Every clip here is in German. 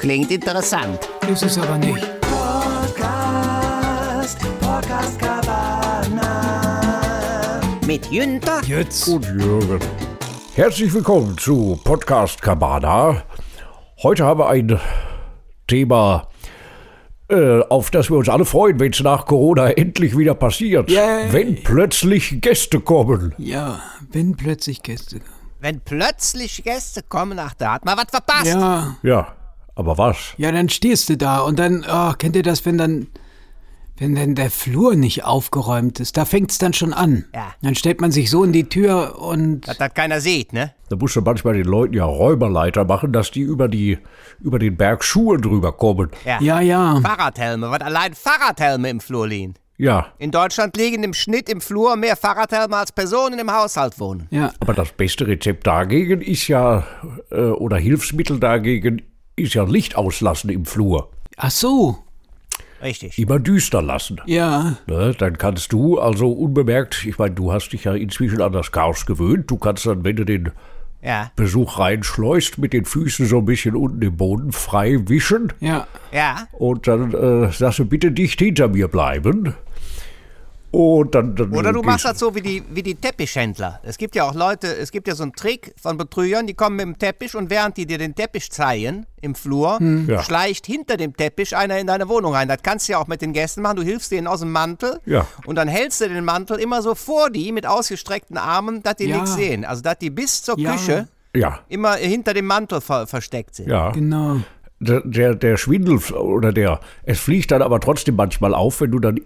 Klingt interessant. Ist es aber nicht. Mit Jünter Jetzt. und Jürgen. Herzlich willkommen zu Podcast Cabana. Heute haben wir ein Thema, äh, auf das wir uns alle freuen, wenn es nach Corona endlich wieder passiert. Yay. Wenn plötzlich Gäste kommen. Ja, wenn plötzlich Gäste. Wenn plötzlich Gäste kommen, ach, da hat man was verpasst. Ja, Ja, aber was? ja, dann stehst du da und dann, oh, kennt ihr das, wenn dann, wenn dann der Flur nicht aufgeräumt ist, da fängt's dann schon an. Ja. Dann stellt man sich so in die Tür und, Dass das keiner sieht, ne? Da musst du manchmal den Leuten ja Räuberleiter machen, dass die über, die, über den Berg Schuhe drüber kommen. ja, ja, Fahrradhelme, was allein Fahrradhelme im Flur liegen. Ja, In Deutschland liegen im Schnitt im Flur mehr Fahrradhelme als Personen im Haushalt wohnen. ja. aber das beste Rezept dagegen ist ja, äh, oder Hilfsmittel dagegen, ist ja Licht auslassen im Flur. Ach so, Richtig. Immer düster lassen. ja, Ne, dann kannst du also unbemerkt, ich meine, du hast dich ja inzwischen an das Chaos gewöhnt, du kannst dann, wenn du den Ja, Besuch reinschleust, mit den Füßen so ein bisschen unten im Boden frei wischen ja. ja. und dann äh, sagst du, bitte dicht hinter mir bleiben. Und dann, dann Oder du machst das so wie die, wie die Teppichhändler. Es gibt ja auch Leute, es gibt ja so einen Trick von Betrügern, die kommen mit dem Teppich und während die dir den Teppich zeigen im Flur, Ja. schleicht hinter dem Teppich einer in deine Wohnung rein. Das kannst du ja auch mit den Gästen machen. Du hilfst denen aus dem Mantel Ja. und dann hältst du den Mantel immer so vor die mit ausgestreckten Armen, dass die Ja. nichts sehen. Also dass die bis zur Ja. Küche Ja, immer hinter dem Mantel ver versteckt sind. ja. Genau. Der, der, der Schwindel oder der, es fliegt dann aber trotzdem manchmal auf, wenn du dann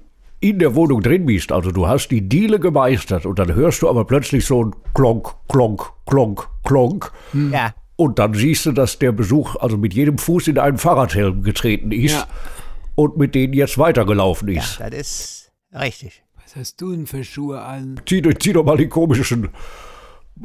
in der Wohnung drin bist. Also du hast die Diele gemeistert und dann hörst du aber plötzlich so ein Klonk, Klonk, Klonk, Klonk. Ja. Und dann siehst du, dass der Besuch also mit jedem Fuß in einen Fahrradhelm getreten ist Ja. und mit denen jetzt weitergelaufen ist. Das ist richtig. Was hast du denn für Schuhe an? Zieh, zieh doch mal die komischen,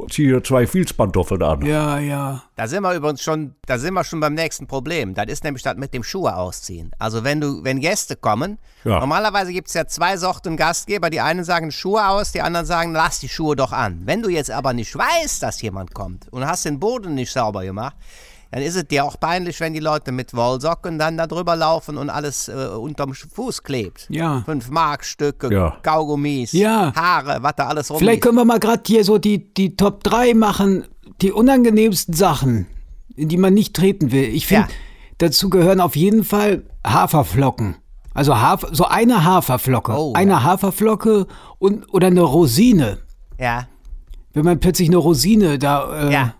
zieh dir zwei Filzpantoffeln an. Ja, ja. Da sind wir übrigens schon, da sind wir schon beim nächsten Problem. Das ist nämlich das mit dem Schuhe ausziehen. Also wenn du, wenn Gäste kommen, Ja. normalerweise gibt es ja zwei Sorten Gastgeber. Die einen sagen Schuhe aus, die anderen sagen, lass die Schuhe doch an. Wenn du jetzt aber nicht weißt, dass jemand kommt und hast den Boden nicht sauber gemacht, dann ist es dir auch peinlich, wenn die Leute mit Wollsocken dann da drüber laufen und alles äh, unterm Fuß klebt. Ja. Fünf Markstücke, Ja. Kaugummis, Ja. Haare, was da alles rumliegt. Vielleicht können wir mal gerade hier so die, die Top 3 machen, die unangenehmsten Sachen, in die man nicht treten will. Ich finde, Ja. dazu gehören auf jeden Fall Haferflocken. Also Hafer, so eine Haferflocke. Oh, eine Haferflocke und, oder eine Rosine. Ja, Wenn man plötzlich eine Rosine da äh, ja.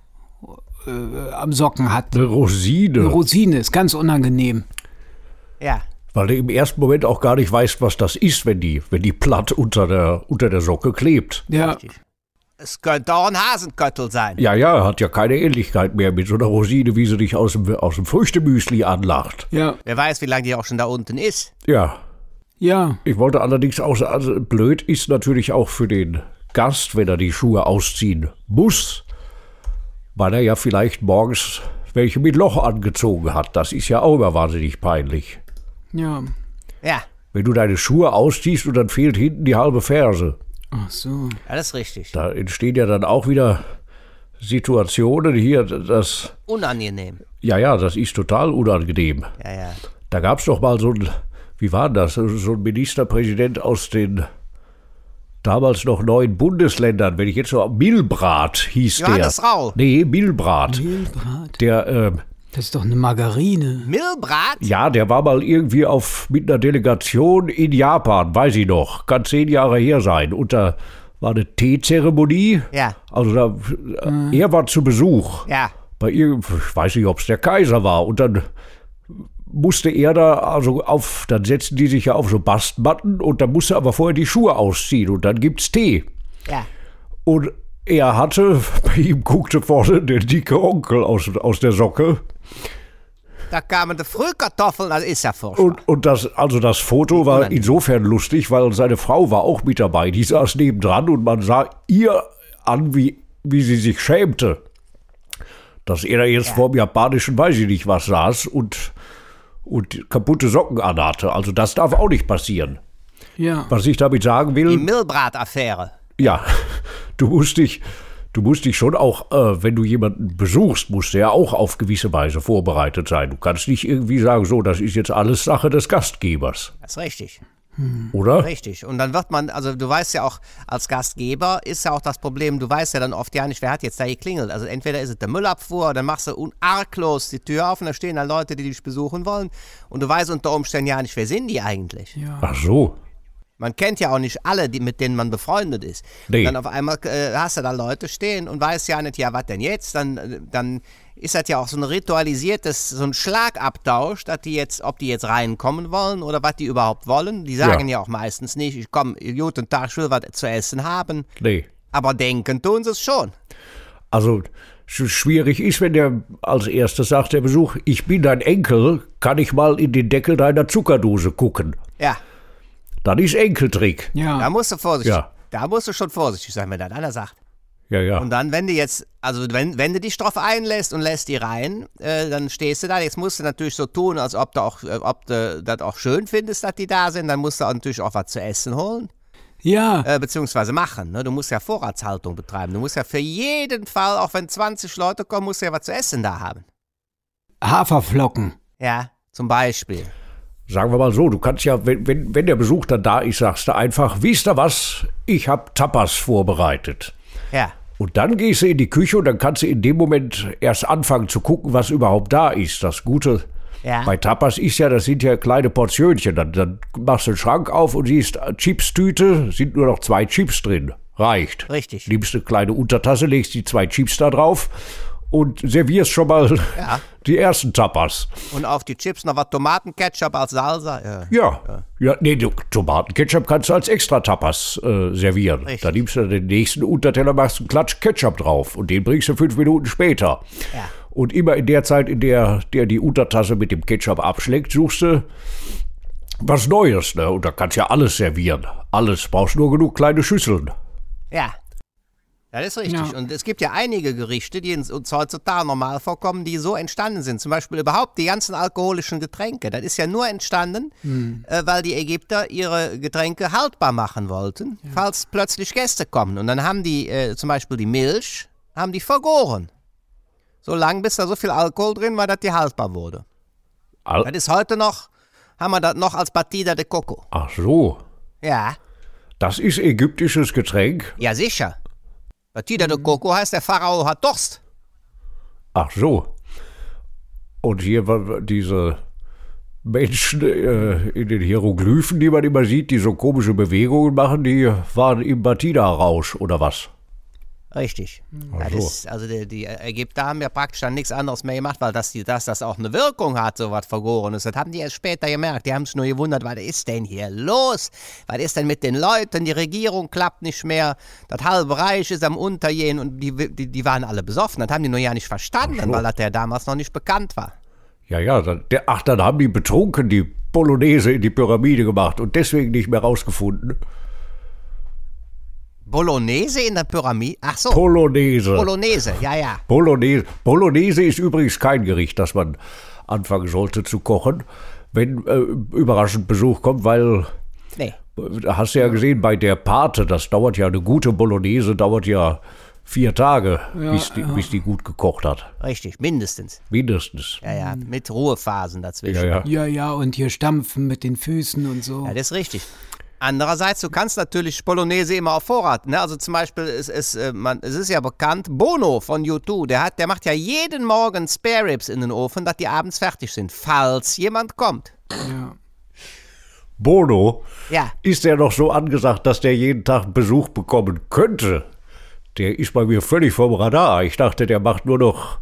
Am Socken hat. Eine Rosine, Rosine ist ganz unangenehm. Ja. weil du im ersten Moment auch gar nicht weißt, was das ist, wenn die, wenn die platt unter der, unter der Socke klebt. Ja, Es könnte auch ein Hasenköttel sein. Ja, ja, hat ja keine Ähnlichkeit mehr mit so einer Rosine, wie sie dich aus dem, aus dem Früchtemüsli anlacht. ja, Wer weiß, wie lange die auch schon da unten ist. Ja, ja. ich wollte allerdings auch sagen, also blöd ist natürlich auch für den Gast, wenn er die Schuhe ausziehen muss, weil er ja vielleicht morgens welche mit Loch angezogen hat. Das ist ja auch immer wahnsinnig peinlich. Ja. Ja, Wenn du deine Schuhe ausziehst und dann fehlt hinten die halbe Ferse. Ach so. das ist richtig. Da entstehen ja dann auch wieder Situationen hier, das, Unangenehm. ja, ja, das ist total unangenehm. Ja, ja. Da gab es doch mal so ein, wie war denn das, so ein Ministerpräsident aus den damals noch neuen Bundesländern, wenn ich jetzt so, Milbrat hieß Johannes der. Rau. Nee, Milbrat. Mehlbrat. Der, ähm, Das ist doch eine Margarine. Milbrat? ja, der war mal irgendwie auf, mit einer Delegation in Japan, weiß ich noch, kann zehn Jahre her sein. Und da war eine Teezeremonie. Ja. Also da, er war zu Besuch. Ja. bei irgend, ich weiß nicht, ob es der Kaiser war. Und dann musste er da, also auf, dann setzten die sich ja auf so Bastmatten und dann musste er aber vorher die Schuhe ausziehen und dann gibt's Tee. Ja. Und er hatte, bei ihm guckte vorne der dicke Onkel aus, aus der Socke. Da kamen die Frühkartoffeln, das ist ja furchtbar. Und, und das, also das Foto war insofern lustig, weil seine Frau war auch mit dabei. Die saß nebendran und man sah ihr an, wie, wie sie sich schämte. Dass er da jetzt vor dem japanischen, weiß ich nicht was, saß und, und kaputte Socken anhatte. Also das darf auch nicht passieren. Ja. Was ich damit sagen Die will, Milbrat-Affäre. ja, du musst dich, du musst dich schon auch, äh, wenn du jemanden besuchst, musst du ja auch auf gewisse Weise vorbereitet sein. Du kannst nicht irgendwie sagen, so, das ist jetzt alles Sache des Gastgebers. Das ist richtig. Oder? Richtig. Und dann wird man, also du weißt ja auch, als Gastgeber ist ja auch das Problem, du weißt ja dann oft ja nicht, wer hat jetzt da geklingelt. Also entweder ist es der Müllabfuhr, dann machst du arglos die Tür auf und da stehen da Leute, die dich besuchen wollen. Und du weißt unter Umständen ja nicht, wer sind die eigentlich. Ja. Ach so. Man kennt ja auch nicht alle, die, mit denen man befreundet ist. Nee. Und dann auf einmal äh, hast du da Leute stehen und weißt ja nicht, ja, was denn jetzt? Dann, dann ist das ja auch so ein ritualisiertes, so ein Schlagabtausch, dass die jetzt, ob die jetzt reinkommen wollen oder was die überhaupt wollen. Die sagen ja, Ja. auch meistens nicht, ich komme, guten Tag, ich will was zu essen haben. Nee. Aber denken tun sie es schon. Also sch- schwierig ist, wenn der als erstes sagt, der Besuch, ich bin dein Enkel, kann ich mal in den Deckel deiner Zuckerdose gucken. Ja, Dann ist Enkeltrick. da Ja. musst du vorsichtig, Ja. da musst du schon vorsichtig sein, wenn das einer sagt. Ja, ja. Und dann, wenn du jetzt, also wenn, wenn du dich drauf einlässt und lässt die rein, äh, dann stehst du da. Jetzt musst du natürlich so tun, als ob du auch, äh, ob du das auch schön findest, dass die da sind. Dann musst du auch natürlich auch was zu essen holen, Ja. äh, beziehungsweise machen. Ne? Du musst ja Vorratshaltung betreiben. Du musst ja für jeden Fall, auch wenn 20 Leute kommen, musst du ja was zu essen da haben. Haferflocken. Ja, zum Beispiel. Sagen wir mal so, du kannst ja, wenn, wenn, wenn der Besuch dann da ist, sagst du einfach, wisst ihr was, ich habe Tapas vorbereitet. Ja, Und dann gehst du in die Küche und dann kannst du in dem Moment erst anfangen zu gucken, was überhaupt da ist. Das Gute Ja. bei Tapas ist ja, das sind ja kleine Portionchen. Dann, dann machst du den Schrank auf und siehst, äh, Chipstüte, sind nur noch zwei Chips drin. Reicht. Richtig. Nimmst eine kleine Untertasse, legst die zwei Chips da drauf und servierst schon mal Ja. die ersten Tapas. und auf die Chips noch was Tomatenketchup als Salsa. Ja. Ja. ja. nee, du, Tomatenketchup kannst du als extra Tapas äh, servieren. Richtig. Da nimmst du den nächsten Unterteller, machst einen Klatsch Ketchup drauf und den bringst du fünf Minuten später. Ja. Und immer in der Zeit, in der der die Untertasse mit dem Ketchup abschlägt, suchst du was Neues. Ne? Und da kannst du ja alles servieren. Alles. Brauchst nur genug kleine Schüsseln. Ja. Ja, das ist richtig. Ja. Und es gibt ja einige Gerichte, die uns heutzutage normal vorkommen, die so entstanden sind. Zum Beispiel überhaupt die ganzen alkoholischen Getränke. Das ist ja nur entstanden, äh, weil die Ägypter ihre Getränke haltbar machen wollten, falls plötzlich Gäste kommen. Und dann haben die äh, zum Beispiel die Milch, haben die vergoren. So lange, bis da so viel Alkohol drin war, dass die haltbar wurde. Al Das ist heute noch, haben wir das noch als Batida de Coco. Ach so. Ja, Das ist ägyptisches Getränk. ja sicher. Batida de Coco heißt, der Pharao hat Durst. Ach so. Und hier war diese Menschen äh, in den Hieroglyphen, die man immer sieht, die so komische Bewegungen machen, die waren im Batida-Rausch oder was? Richtig. Ja, so. das, also die, die Ägypter haben ja praktisch dann nichts anderes mehr gemacht, weil das, die, dass das auch eine Wirkung hat, so was Vergorenes. Das haben die erst später gemerkt. Die haben sich nur gewundert, was ist denn hier los? Was ist denn mit den Leuten? Die Regierung klappt nicht mehr. Das halbe Reich ist am Untergehen und die, die, die waren alle besoffen. Das haben die nur ja nicht verstanden, so. weil das ja damals noch nicht bekannt war. Ja, ja, dann, der, ach, dann haben die betrunken die Polonaise in die Pyramide gemacht und deswegen nicht mehr rausgefunden. Bolognese in der Pyramide? Ach so, Polonaise. Bolognese, ja, ja. Bolognese. Bolognese ist übrigens kein Gericht, das man anfangen sollte zu kochen, wenn äh, überraschend Besuch kommt, weil Nee. Da Hast du ja gesehen, bei der Pate, das dauert ja, eine gute Bolognese dauert ja vier Tage, bis, die, bis die gut gekocht hat. Richtig, mindestens. Mindestens. Ja, ja, mit Ruhephasen dazwischen. Ja, ja. Ja, ja, und hier stampfen mit den Füßen und so. Ja, das ist richtig. Andererseits, du kannst natürlich Bolognese immer auf Vorrat. Ne? Also zum Beispiel, es, es, äh, man, es ist ja bekannt, Bono von U2, der, hat, der macht ja jeden Morgen Spare Ribs in den Ofen, dass die abends fertig sind, falls jemand kommt. Ja. Bono, Ja, ist der noch so angesagt, dass der jeden Tag Besuch bekommen könnte? Der ist bei mir völlig vom Radar. Ich dachte, der macht nur noch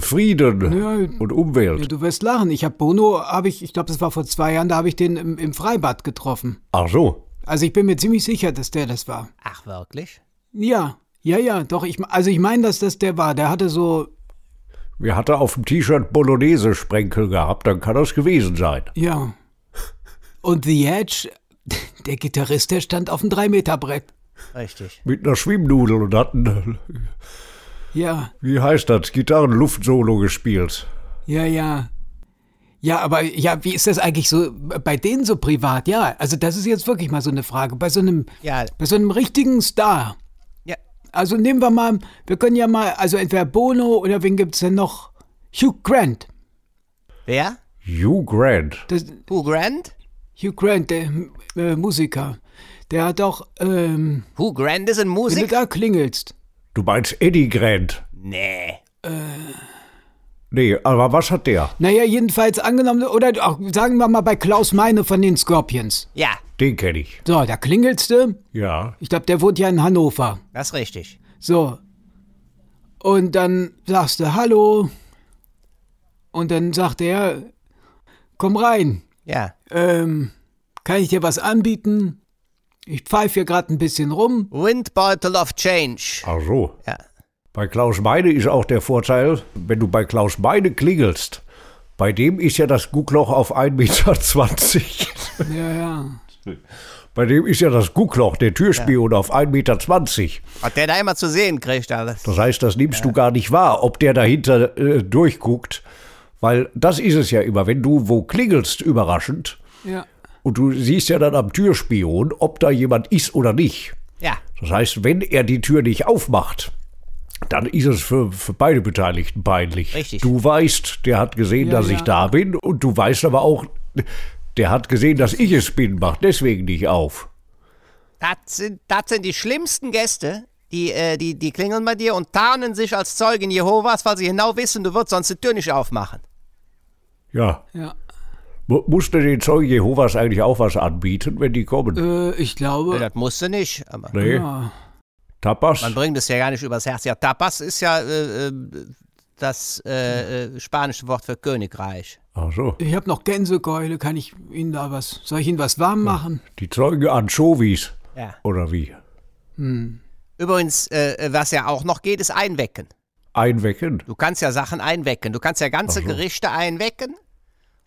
Frieden Ja, und Ja, Umwelt. du wirst lachen. Ich habe Bono, habe ich, ich glaube, das war vor zwei Jahren, da habe ich den im, im Freibad getroffen. Ach so. Also ich bin mir ziemlich sicher, dass der das war. ach wirklich? Ja, ja, ja, doch. Ich, also ich meine, dass das der war. Der hatte so, Wir hatte auf dem T-Shirt Bolognese-Sprenkel gehabt, dann kann das gewesen sein. ja. Und The Edge, der Gitarrist, der stand auf dem Drei-Meter-Brett. Richtig. Mit einer Schwimmnudel und hatten, Ja, wie heißt das, Gitarren-Luftsolo gespielt. ja, ja. Ja, aber ja, wie ist das eigentlich so bei denen so privat? Ja, also das ist jetzt wirklich mal so eine Frage. Bei so einem, Ja, bei so einem richtigen Star. ja, Also nehmen wir mal, wir können ja mal, also entweder Bono oder wen gibt's denn noch? Hugh Grant. Wer? Hugh Grant. Das, Hugh Grant? Hugh Grant, der äh, Musiker. Der hat doch, ähm, Hugh Grant ist ein wenn du da klingelst. Du meinst Eddie Grant? Nee. Nee, aber was hat der? Naja, jedenfalls angenommen, oder auch, sagen wir mal bei Klaus Meine von den Scorpions. Ja, Den kenne ich. So, da klingelst du. Ja. Ich glaube, der wohnt ja in Hannover. das ist richtig. So. Und dann sagst du Hallo. Und dann sagt er, komm rein. Ja. Ähm, kann ich dir was anbieten? Ich pfeife hier gerade ein bisschen rum. Windbeutel of Change. Ach so. Ja. Bei Klaus Meine ist auch der Vorteil, wenn du bei Klaus Meine klingelst, bei dem ist ja das Guckloch auf 1,20 Meter. Ja, ja. Bei dem ist ja das Guckloch, der Türspion, auf 1,20 Meter. Hat der da immer zu sehen kriegt, alles. Das heißt, das nimmst du gar nicht wahr, ob der dahinter äh, durchguckt. Weil das ist es ja immer, wenn du wo klingelst, überraschend, Ja. Und du siehst ja dann am Türspion, ob da jemand ist oder nicht. Ja. Das heißt, wenn er die Tür nicht aufmacht, dann ist es für, für beide Beteiligten peinlich. Richtig. Du weißt, der hat gesehen, Ja, dass ich ja. da bin und du weißt aber auch, der hat gesehen, dass ich es bin, macht deswegen nicht auf. Das sind, das sind die schlimmsten Gäste, die, äh, die, die klingeln bei dir und tarnen sich als Zeugen Jehovas, weil sie genau wissen, du wirst sonst die Tür nicht aufmachen. Ja. Ja. Mu- Musste den Zeugen Jehovas eigentlich auch was anbieten, wenn die kommen? Äh, ich glaube. Das musst du nicht, aber nee. Ja. Tapas? man bringt es ja gar nicht übers Herz. Ja, Tapas ist ja äh, äh, das äh, äh, spanische Wort für Königreich. Ach so. Ich habe noch Gänsekeule. Kann ich Ihnen da was? Soll ich Ihnen was warm machen? Die Zeugen Anchovies. Ja. Oder wie? Übrigens, äh, was ja auch noch geht, ist Einwecken. Einwecken? Du kannst ja Sachen einwecken. Du kannst ja ganze so. Gerichte einwecken.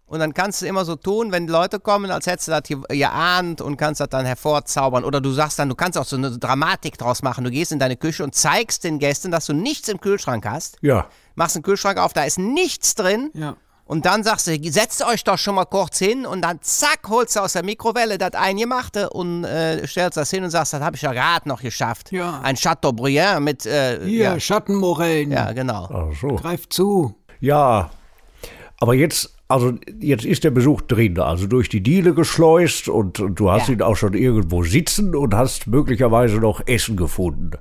Und dann kannst du immer so tun, wenn die Leute kommen, als hättest du das hier geahnt und kannst das dann hervorzaubern. Oder du sagst dann, du kannst auch so eine Dramatik draus machen. Du gehst in deine Küche und zeigst den Gästen, dass du nichts im Kühlschrank hast. Ja. Machst den Kühlschrank auf, da ist nichts drin. Ja. Und dann sagst du, setzt euch doch schon mal kurz hin und dann zack, holst du aus der Mikrowelle das Eingemachte und äh, stellst das hin und sagst, das habe ich ja gerade noch geschafft. Ja. Ein Chateaubriand mit, äh, Hier, ja, Schattenmorellen. ja, genau. Ach so. Greif zu. Ja, aber jetzt, also jetzt ist der Besuch drin, also durch die Diele geschleust und, und du hast Ja. ihn auch schon irgendwo sitzen und hast möglicherweise noch Essen gefunden.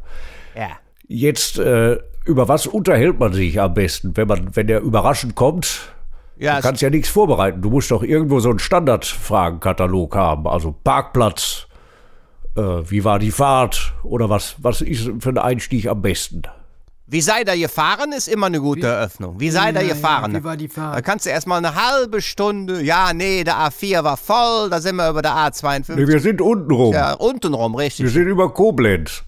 Ja. Jetzt, äh, über was unterhält man sich am besten, wenn man, wenn der überraschend kommt? Ja, Du kannst ja nichts vorbereiten. Du musst doch irgendwo so einen Standardfragenkatalog haben. Also Parkplatz, äh, wie war die Fahrt oder was, was ist für ein Einstieg am besten? Wie sei da gefahren, ist immer eine gute Eröffnung. Wie sei da Ja, ja, gefahren? wie war die Fahrt? Da kannst du erstmal eine halbe Stunde, ja, nee, der A4 war voll, da sind wir über der A52. Nee, wir sind unten rum. ja, untenrum, Wir richtig. sind über Koblenz.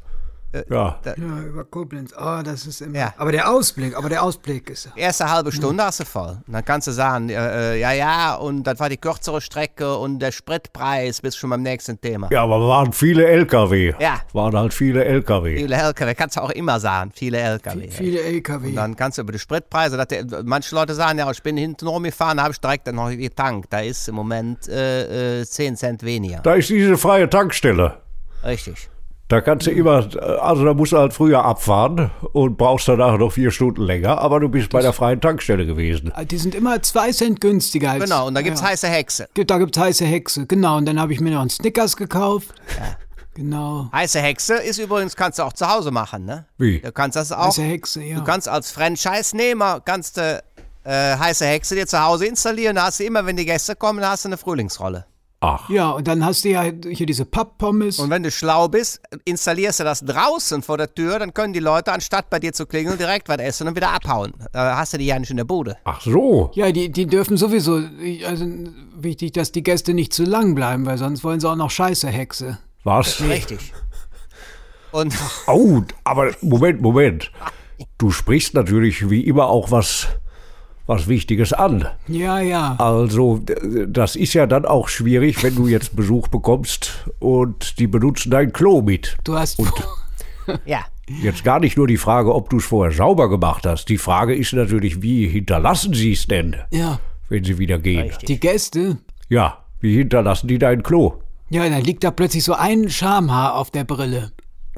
Ja. Ja, über Koblenz. Oh, das ist immer. Ja. Aber der Ausblick, aber der Ausblick ist. Erste halbe Stunde hast du voll. Und dann kannst du sagen, äh, äh, ja, ja, und das war die kürzere Strecke und der Spritpreis, bist schon beim nächsten Thema. Ja, aber waren viele LKW. Ja. Waren halt viele LKW. Viele LKW, kannst du auch immer sagen, viele LKW. Viele LKW. Und dann kannst du über die Spritpreise, dass der, manche Leute sagen, ja, ich bin hinten rumgefahren, da habe ich direkt dann noch getankt. Da ist im Moment äh, äh, 10 Cent weniger. Da ist diese freie Tankstelle. Richtig. Da kannst du immer, also da musst du halt früher abfahren und brauchst danach noch vier Stunden länger, aber du bist bei der freien Tankstelle gewesen. Die sind immer zwei Cent günstiger als. Genau, und da gibt's ja. heiße Hexe. Da gibt's heiße Hexe, genau. Und dann habe ich mir noch einen Snickers gekauft. Genau. Heiße Hexe ist übrigens, kannst du auch zu Hause machen, ne? Wie? Du kannst das auch. Heiße Hexe, ja. Du kannst als Franchise-Nehmer, kannst du äh, heiße Hexe dir zu Hause installieren. Da hast du immer, wenn die Gäste kommen, hast du eine Frühlingsrolle. Ach, ja, und dann hast du ja hier diese Papppommes. Und wenn du schlau bist, installierst du das draußen vor der Tür, dann können die Leute, anstatt bei dir zu klingeln, direkt was essen und wieder abhauen. Da hast du die ja nicht in der Bude. ach so. Ja, die, die dürfen sowieso. Also wichtig, dass die Gäste nicht zu lang bleiben, weil sonst wollen sie auch noch Scheiße Hexe. Was? Richtig. Und Oh, aber Moment, Moment. Du sprichst natürlich wie immer auch was, was Wichtiges an. Ja, ja. Also, das ist ja dann auch schwierig, wenn du jetzt Besuch bekommst und die benutzen dein Klo mit. Du hast. ja, Jetzt gar nicht nur die Frage, ob du es vorher sauber gemacht hast. Die Frage ist natürlich, wie hinterlassen sie es denn, ja. wenn sie wieder gehen? Richtig. Die Gäste. Ja, wie hinterlassen die dein Klo? Ja, dann liegt da plötzlich so ein Schamhaar auf der Brille.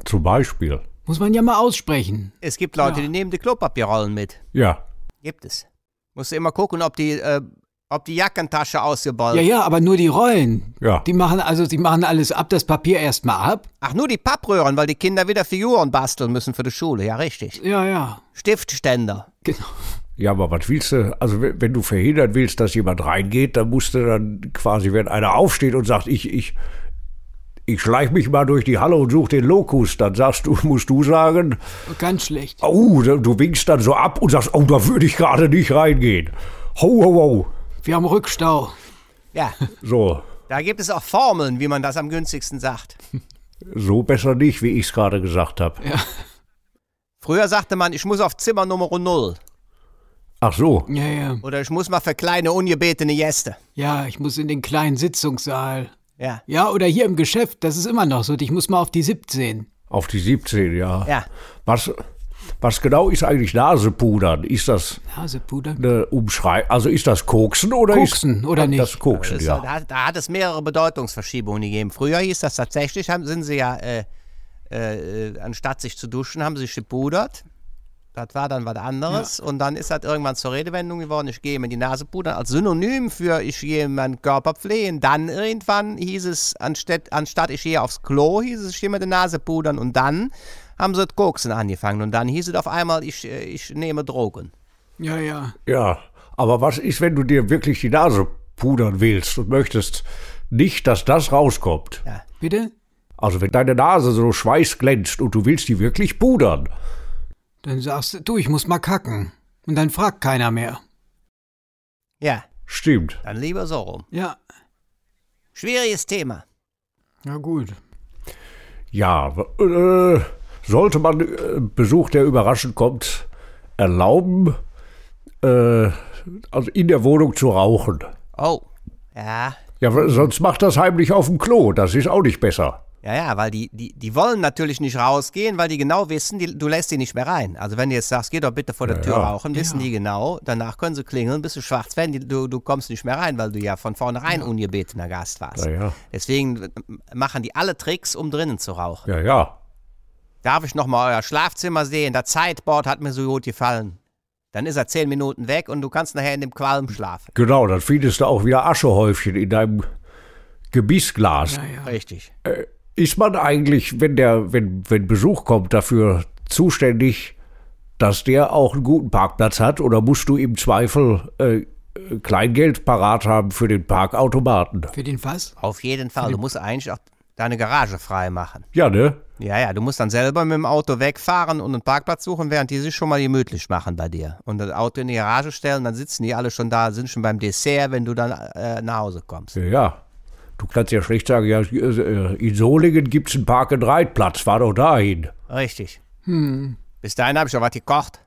Zum Beispiel. Muss man ja mal aussprechen. Es gibt Leute, Ja. die nehmen die Klopapierrollen mit. Ja. Gibt es. Musst du immer gucken, ob die, äh, ob die Jackentasche ausgeballt Ja, ja, aber nur die Rollen. Ja. Die machen also, die machen alles ab, das Papier erstmal ab. Ach, nur die Pappröhren, weil die Kinder wieder Figuren basteln müssen für die Schule. Ja, richtig. Ja, ja. Stiftständer. Genau. Ja, aber was willst du? Also, wenn, wenn du verhindern willst, dass jemand reingeht, dann musst du dann quasi, wenn einer aufsteht und sagt, ich, ich, ich schleich mich mal durch die Halle und such den Lokus, dann sagst du, musst du sagen, Ganz schlecht. oh, du winkst dann so ab und sagst, oh, da würde ich gerade nicht reingehen. Ho, ho, ho. Wir haben Rückstau. Ja, So, da gibt es auch Formeln, wie man das am günstigsten sagt. so besser nicht, wie ich es gerade gesagt habe. Früher sagte man, ich muss auf Zimmer Nummer 0 Ach so, Ja, ja. oder ich muss mal für kleine, ungebetene Gäste. Ja, ich muss in den kleinen Sitzungssaal. Ja, Ja, oder hier im Geschäft, das ist immer noch so. Ich muss mal auf die 17. auf die 17, ja. ja. Was, was genau ist eigentlich Nasepudern? Ist das Nasepuder. eine Umschrei... Also ist das Koksen oder Koksen, ist... oder nicht? Das Koksen, Das, ja. da, da hat es mehrere Bedeutungsverschiebungen gegeben. Früher hieß das tatsächlich, haben, sind sie ja, äh, äh, anstatt sich zu duschen, haben sie sich gepudert. Das war dann was anderes. Und dann ist das irgendwann zur Redewendung geworden, ich gehe mir die Nase pudern, als Synonym für ich gehe meinen Körper pflegen. Dann irgendwann hieß es, anstatt, anstatt ich gehe aufs Klo, hieß es, ich gehe mir die Nase pudern. Und dann haben sie das Koksen angefangen. Und dann hieß es auf einmal, ich, äh, ich nehme Drogen. Ja, ja. Ja, aber was ist, wenn du dir wirklich die Nase pudern willst und möchtest nicht, dass das rauskommt? Bitte? Also wenn deine Nase so schweißglänzt und du willst die wirklich pudern, Dann sagst du, du, ich muss mal kacken. Und dann fragt keiner mehr. Ja, stimmt. dann lieber so rum. Ja. Schwieriges Thema. Ja, gut. Ja, äh, sollte man äh, Besuch, der überraschend kommt, erlauben, äh, also in der Wohnung zu rauchen? Oh, ja, Ja, sonst macht das heimlich auf dem Klo, das ist auch nicht besser. Ja, ja, weil die, die, die wollen natürlich nicht rausgehen, weil die genau wissen, die, du lässt die nicht mehr rein. Also wenn du jetzt sagst, geh doch bitte vor der Ja, Tür ja. rauchen, wissen die genau, danach können sie klingeln, bis du schwarz werden, die, du, du kommst nicht mehr rein, weil du ja von vornherein ungebetener Gast warst. Ja, ja. Deswegen äh, machen die alle Tricks, um drinnen zu rauchen. Ja, ja. Darf ich nochmal euer Schlafzimmer sehen? Das Zeitboard hat mir so gut gefallen. Dann ist er zehn Minuten weg und du kannst nachher in dem Qualm schlafen. Genau, dann findest du auch wieder Aschehäufchen in deinem Gebissglas. Ja, ja. Ist man eigentlich, wenn der, wenn, wenn Besuch kommt, dafür zuständig, dass der auch einen guten Parkplatz hat? Oder musst du im Zweifel äh, Kleingeld parat haben für den Parkautomaten? Für den Fass? Auf jeden Fall. Du musst eigentlich auch deine Garage frei machen. Ja, ne? Ja, ja, du musst dann selber mit dem Auto wegfahren und einen Parkplatz suchen, während die sich schon mal gemütlich machen bei dir. Und das Auto in die Garage stellen, dann sitzen die alle schon da, sind schon beim Dessert, wenn du dann äh, nach Hause kommst. Ja, ja. Du kannst ja schlecht sagen, ja, äh, in Solingen gibt's einen Park-and-Ride-Platz, fahr doch dahin. Richtig. Bis dahin habe ich schon was gekocht.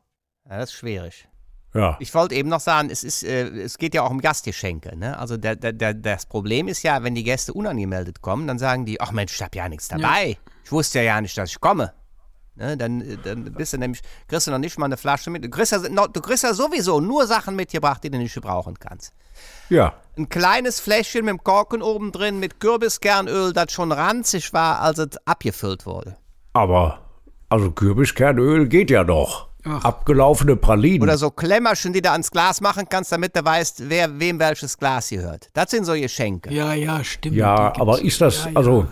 Ja, das ist schwierig. Ja. Ich wollte eben noch sagen, es, ist, äh, es geht ja auch um Gastgeschenke. Ne? Also der, der, der, das Problem ist ja, wenn die Gäste unangemeldet kommen, dann sagen die, ach Mensch, ich habe ja nichts dabei. Ich wusste ja ja nicht, dass ich komme. Ne? Dann, äh, dann bist du nämlich, kriegst du noch nicht mal eine Flasche mit. Du kriegst, ja, no- du kriegst ja sowieso nur Sachen mitgebracht, die du nicht gebrauchen kannst. Ja. Ein kleines Fläschchen mit dem Korken oben drin mit Kürbiskernöl, das schon ranzig war, als es abgefüllt wurde. Aber, also Kürbiskernöl geht ja noch. Ach. Abgelaufene Pralinen. Oder so Klemmerchen, die du ans Glas machen kannst, damit du weißt, wer wem welches Glas gehört. Das sind so Geschenke. Ja, ja, stimmt. Ja, aber ist das, Ja, ja. also,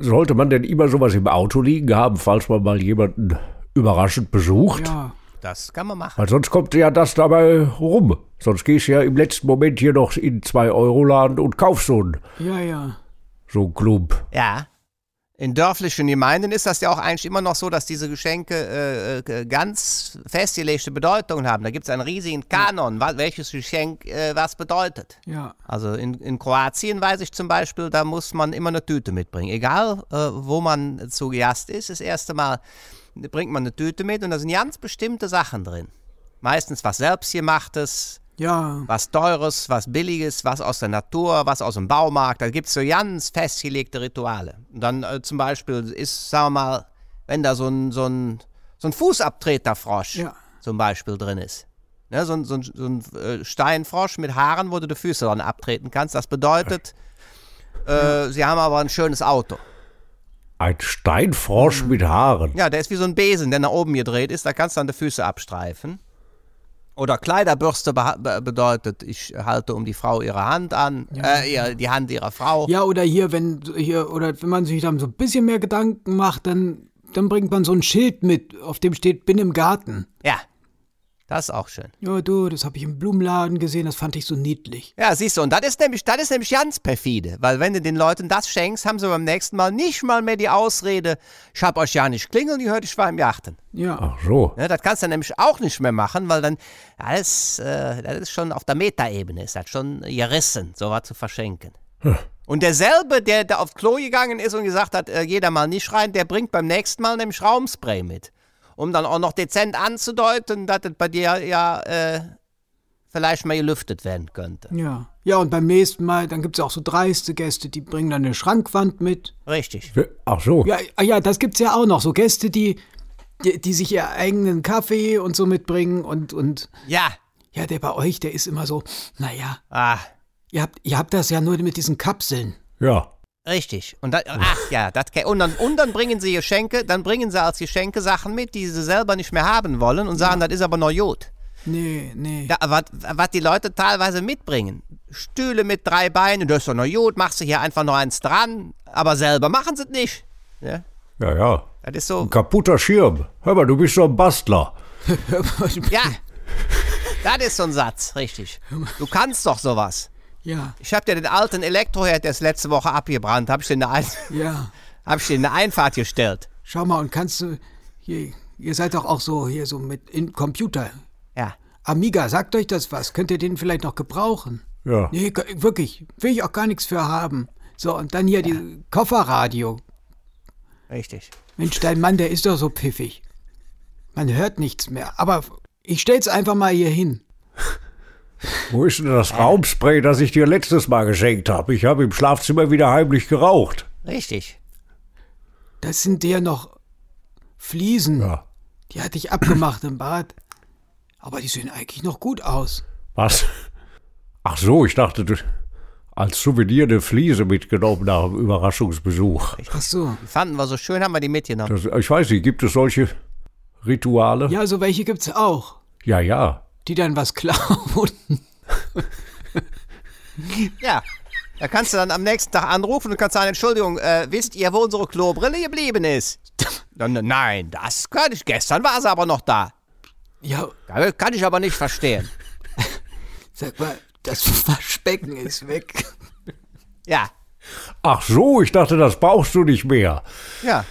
sollte man denn immer sowas im Auto liegen haben, falls man mal jemanden überraschend besucht? Ja, Das kann man machen. Weil sonst kommt ja das dabei rum. Sonst gehst du ja im letzten Moment hier noch in 2-Euro-Laden und kaufst so einen, ja, ja. so einen Klump. Ja. In dörflichen Gemeinden ist das ja auch eigentlich immer noch so, dass diese Geschenke äh, äh, ganz festgelegte Bedeutungen haben. Da gibt es einen riesigen Kanon, welches Geschenk äh, was bedeutet. Ja, Also in, in Kroatien weiß ich zum Beispiel, da muss man immer eine Tüte mitbringen. Egal, äh, wo man zu Gast ist, das erste Mal bringt man eine Tüte mit und da sind ganz bestimmte Sachen drin. Meistens was selbstgemachtes, ja. was Teures, was Billiges, was aus der Natur, was aus dem Baumarkt. Da gibt es so ganz festgelegte Rituale. Und dann äh, zum Beispiel ist, sagen wir mal, wenn da so ein, so ein, so ein Fußabtreterfrosch Ja. zum Beispiel drin ist. Ne, so ein, so ein, so ein äh, Steinfrosch mit Haaren, wo du die Füße dann abtreten kannst. Das bedeutet, äh, sie haben aber ein schönes Auto. Ein Steinfrosch mit Haaren. Ja, der ist wie so ein Besen, der nach oben gedreht ist. Da kannst du dann die Füße abstreifen. Oder Kleiderbürste bedeutet, ich halte um die Frau ihre Hand an, äh, ihr, die Hand ihrer Frau. Ja, oder hier, wenn hier, oder wenn man sich dann so ein bisschen mehr Gedanken macht, dann, dann bringt man so ein Schild mit, auf dem steht, bin im Garten. Ja, das ist auch schön. Ja, du, das habe ich im Blumenladen gesehen, das fand ich so niedlich. Ja, siehst du, und das ist nämlich, das ist nämlich ganz perfide, weil wenn du den Leuten das schenkst, haben sie beim nächsten Mal nicht mal mehr die Ausrede, ich hab euch ja nicht klingeln gehört, ich war im Yachten. Ja. Ach so. Ne, das kannst du nämlich auch nicht mehr machen, weil dann, ja, das, äh, das ist schon auf der Metaebene, ist das schon gerissen, sowas zu verschenken. Und derselbe, der da auf Klo gegangen ist und gesagt hat, äh, jeder mal nicht rein, der bringt beim nächsten Mal nämlich Raumspray mit. Um dann auch noch dezent anzudeuten, dass das bei dir ja äh, vielleicht mal gelüftet werden könnte. Ja. Ja, und beim nächsten Mal, dann gibt es auch so dreiste Gäste, die bringen dann eine Schrankwand mit. Richtig. Ach so. Ja, ah ja, das gibt's ja auch noch. So Gäste, die, die, die sich ihr eigenen Kaffee und so mitbringen und, und Ja. ja, der bei euch, der ist immer so, naja, Ah, ihr habt, ihr habt das ja nur mit diesen Kapseln. Ja. Richtig. Und da, ach ja, das, und, dann, und dann bringen sie Geschenke, dann bringen sie als Geschenke Sachen mit, die sie selber nicht mehr haben wollen und sagen, das ist aber noch gut. Nee, nee. Ja, was, die Leute teilweise mitbringen. Stühle mit drei Beinen, das ist doch noch gut, machst du hier einfach noch eins dran, aber selber machen sie es nicht. Ja, Ja, ja. das ist so, Ein kaputter Schirm. Hör mal, du bist doch ein Bastler. ja, das ist so ein Satz, richtig. Du kannst doch sowas. Ja, Ich hab dir den alten Elektroherd, der ist letzte Woche abgebrannt, hab ich dir in eine, Ein ja. hab ich dir in eine Einfahrt gestellt. Schau mal, und kannst du, hier, ihr seid doch auch so hier so mit in Computer. Ja, Amiga, sagt euch das was? Könnt ihr den vielleicht noch gebrauchen? Ja. Nee, wirklich, will ich auch gar nichts für haben. So, und dann hier die Kofferradio. richtig. Mensch, dein Mann, der ist doch so pfiffig. Man hört nichts mehr. Aber ich stell's einfach mal hier hin. Wo ist denn das Raumspray, das ich dir letztes Mal geschenkt habe? Ich habe im Schlafzimmer wieder heimlich geraucht. Richtig. Das sind ja noch Fliesen. Ja. Die hatte ich abgemacht im Bad. Aber die sehen eigentlich noch gut aus. Was? Ach so, ich dachte, du als Souvenir eine Fliese mitgenommen nach dem Überraschungsbesuch. Ach so. Die fanden wir so schön, haben wir die mitgenommen. Das, ich weiß nicht, gibt es solche Rituale? Ja, so welche gibt's auch. ja. ja. Die dann was klauen. Ja. Da kannst du dann am nächsten Tag anrufen und kannst sagen, Entschuldigung, äh, wisst ihr, wo unsere Klobrille geblieben ist? Nein, das kann ich. Gestern war sie aber noch da. Ja, Das kann ich aber nicht verstehen. sag mal, das Waschbecken ist weg. Ja, Ach so, ich dachte, das brauchst du nicht mehr. ja.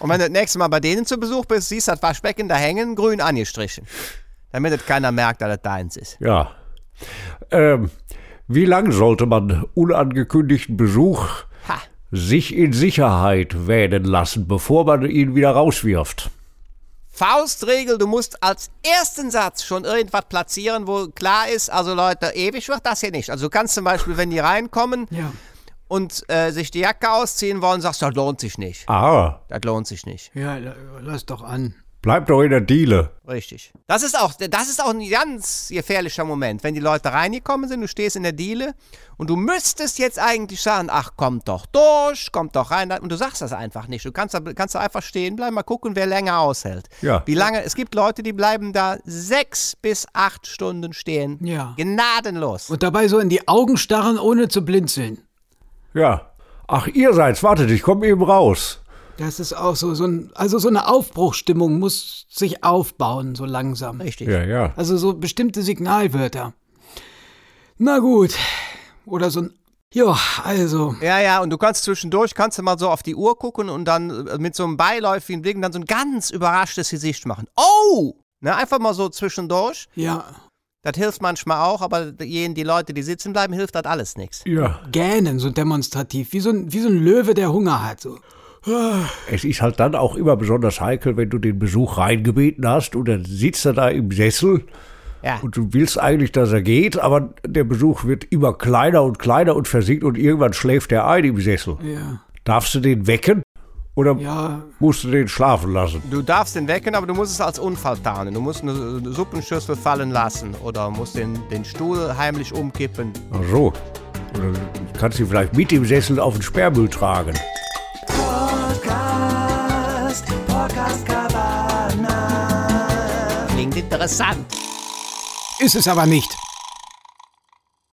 Und wenn du das nächste Mal bei denen zu Besuch bist, siehst du das Waschbecken da hängen, grün angestrichen. Damit es keiner merkt, dass das deins ist. Ja. Ähm, wie lang sollte man unangekündigten Besuch Ha. sich in Sicherheit wähnen lassen, bevor man ihn wieder rauswirft? Faustregel, du musst als ersten Satz schon irgendwas platzieren, wo klar ist, also Leute, ewig wird das hier nicht. Also du kannst zum Beispiel, wenn die reinkommen Ja. und äh, sich die Jacke ausziehen wollen, sagst du, das lohnt sich nicht. Ah, Das lohnt sich nicht. Ja, la- lass doch an. Bleib doch in der Diele. Richtig. Das ist auch, das ist auch ein ganz gefährlicher Moment, wenn die Leute reingekommen sind, du stehst in der Diele und du müsstest jetzt eigentlich sagen, ach, kommt doch durch, kommt doch rein, und du sagst das einfach nicht. Du kannst da, kannst da einfach stehen bleiben, mal gucken, wer länger aushält. Ja. Wie lange, es gibt Leute, die bleiben da sechs bis acht Stunden stehen. Ja. Gnadenlos. Und dabei so in die Augen starren, ohne zu blinzeln. Ja. Ach, ihr seid's, wartet, ich komme eben raus. Das ist auch so, so ein, also so eine Aufbruchstimmung muss sich aufbauen, so langsam. Richtig. Ja, ja. Also so bestimmte Signalwörter. Na gut. Oder so ein, ja, also, Ja, ja, und du kannst zwischendurch, kannst du mal so auf die Uhr gucken und dann äh, mit so einem beiläufigen Blick dann so ein ganz überraschtes Gesicht machen. Oh! Ne, einfach mal so zwischendurch. ja, Das hilft manchmal auch, aber jenen, die Leute, die sitzen bleiben, hilft das alles nichts. Ja. gähnen, so demonstrativ, wie so ein, wie so ein Löwe, der Hunger hat. So. Es ist halt dann auch immer besonders heikel, wenn du den Besuch reingebeten hast und dann sitzt er da im Sessel Ja. und du willst eigentlich, dass er geht, aber der Besuch wird immer kleiner und kleiner und versinkt und irgendwann schläft er ein im Sessel. Ja, Darfst du den wecken oder ja, musst du den schlafen lassen? Du darfst den wecken, aber du musst es als Unfall tarnen. Du musst eine, Suppenschüssel fallen lassen oder musst den, den Stuhl heimlich umkippen. Ach so. Oder kannst du ihn vielleicht mit im Sessel auf den Sperrmüll tragen. Interessant. Ist es aber nicht.